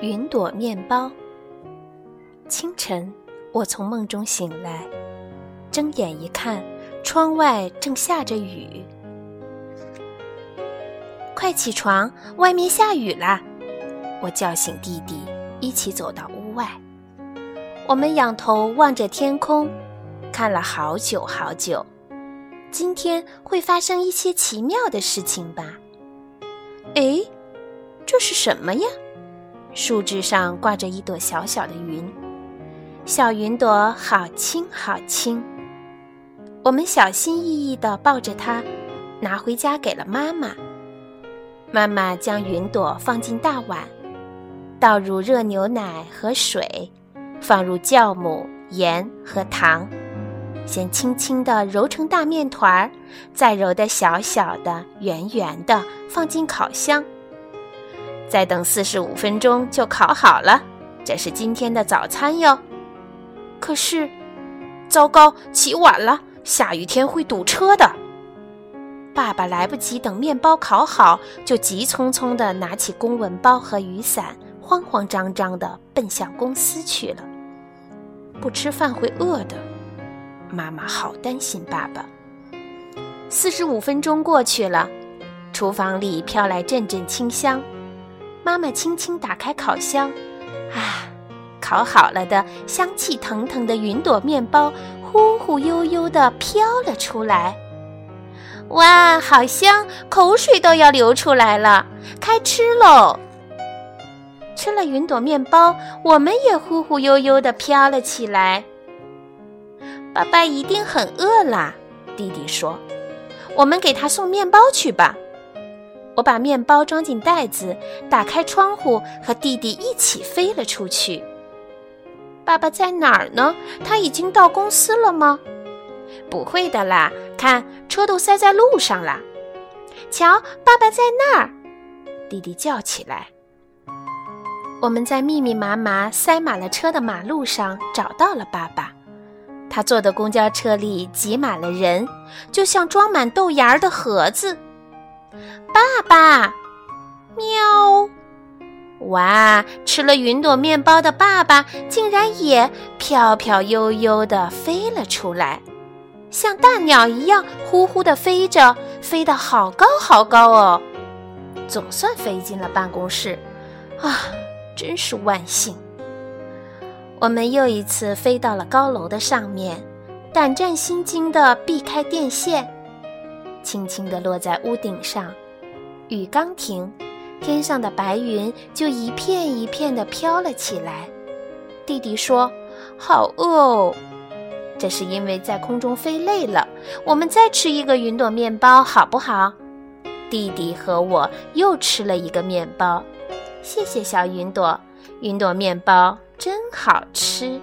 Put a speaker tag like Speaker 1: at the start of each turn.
Speaker 1: 云朵面包。清晨，我从梦中醒来，睁眼一看，窗外正下着雨。快起床，外面下雨啦！我叫醒弟弟，一起走到屋外。我们仰头望着天空，看了好久好久。今天会发生一些奇妙的事情吧？哎，这是什么呀？树枝上挂着一朵小小的云，小云朵好轻好轻。我们小心翼翼地抱着它，拿回家给了妈妈。妈妈将云朵放进大碗，倒入热牛奶和水，放入酵母、盐和糖，先轻轻地揉成大面团儿，再揉得小小的、圆圆的，放进烤箱。再等四十五分钟就烤好了，这是今天的早餐哟。可是，糟糕，起晚了，下雨天会堵车的。爸爸来不及等面包烤好，就急匆匆地拿起公文包和雨伞，慌慌张张地奔向公司去了。不吃饭会饿的，妈妈好担心爸爸。四十五分钟过去了，厨房里飘来阵阵清香。妈妈轻轻打开烤箱，啊，烤好了的香气腾腾的云朵面包忽忽悠悠地飘了出来。哇，好香，口水都要流出来了！开吃喽！吃了云朵面包，我们也忽忽悠悠地飘了起来。爸爸一定很饿啦，弟弟说：“我们给他送面包去吧。”我把面包装进袋子，打开窗户，和弟弟一起飞了出去。爸爸在哪儿呢？他已经到公司了吗？不会的啦，看车都塞在路上了。瞧，爸爸在那儿！弟弟叫起来。我们在密密麻麻、塞满了车的马路上找到了爸爸。他坐的公交车里挤满了人，就像装满豆芽儿的盒子。爸爸，喵！哇，吃了云朵面包的爸爸竟然也飘飘悠悠地飞了出来，像大鸟一样呼呼地飞着，飞得好高好高哦！总算飞进了办公室，啊，真是万幸！我们又一次飞到了高楼的上面，胆战心惊地避开电线。轻轻地落在屋顶上，雨刚停，天上的白云就一片一片地飘了起来。弟弟说：“好饿哦。”这是因为在空中飞累了。我们再吃一个云朵面包好不好？弟弟和我又吃了一个面包。谢谢小云朵，云朵面包真好吃。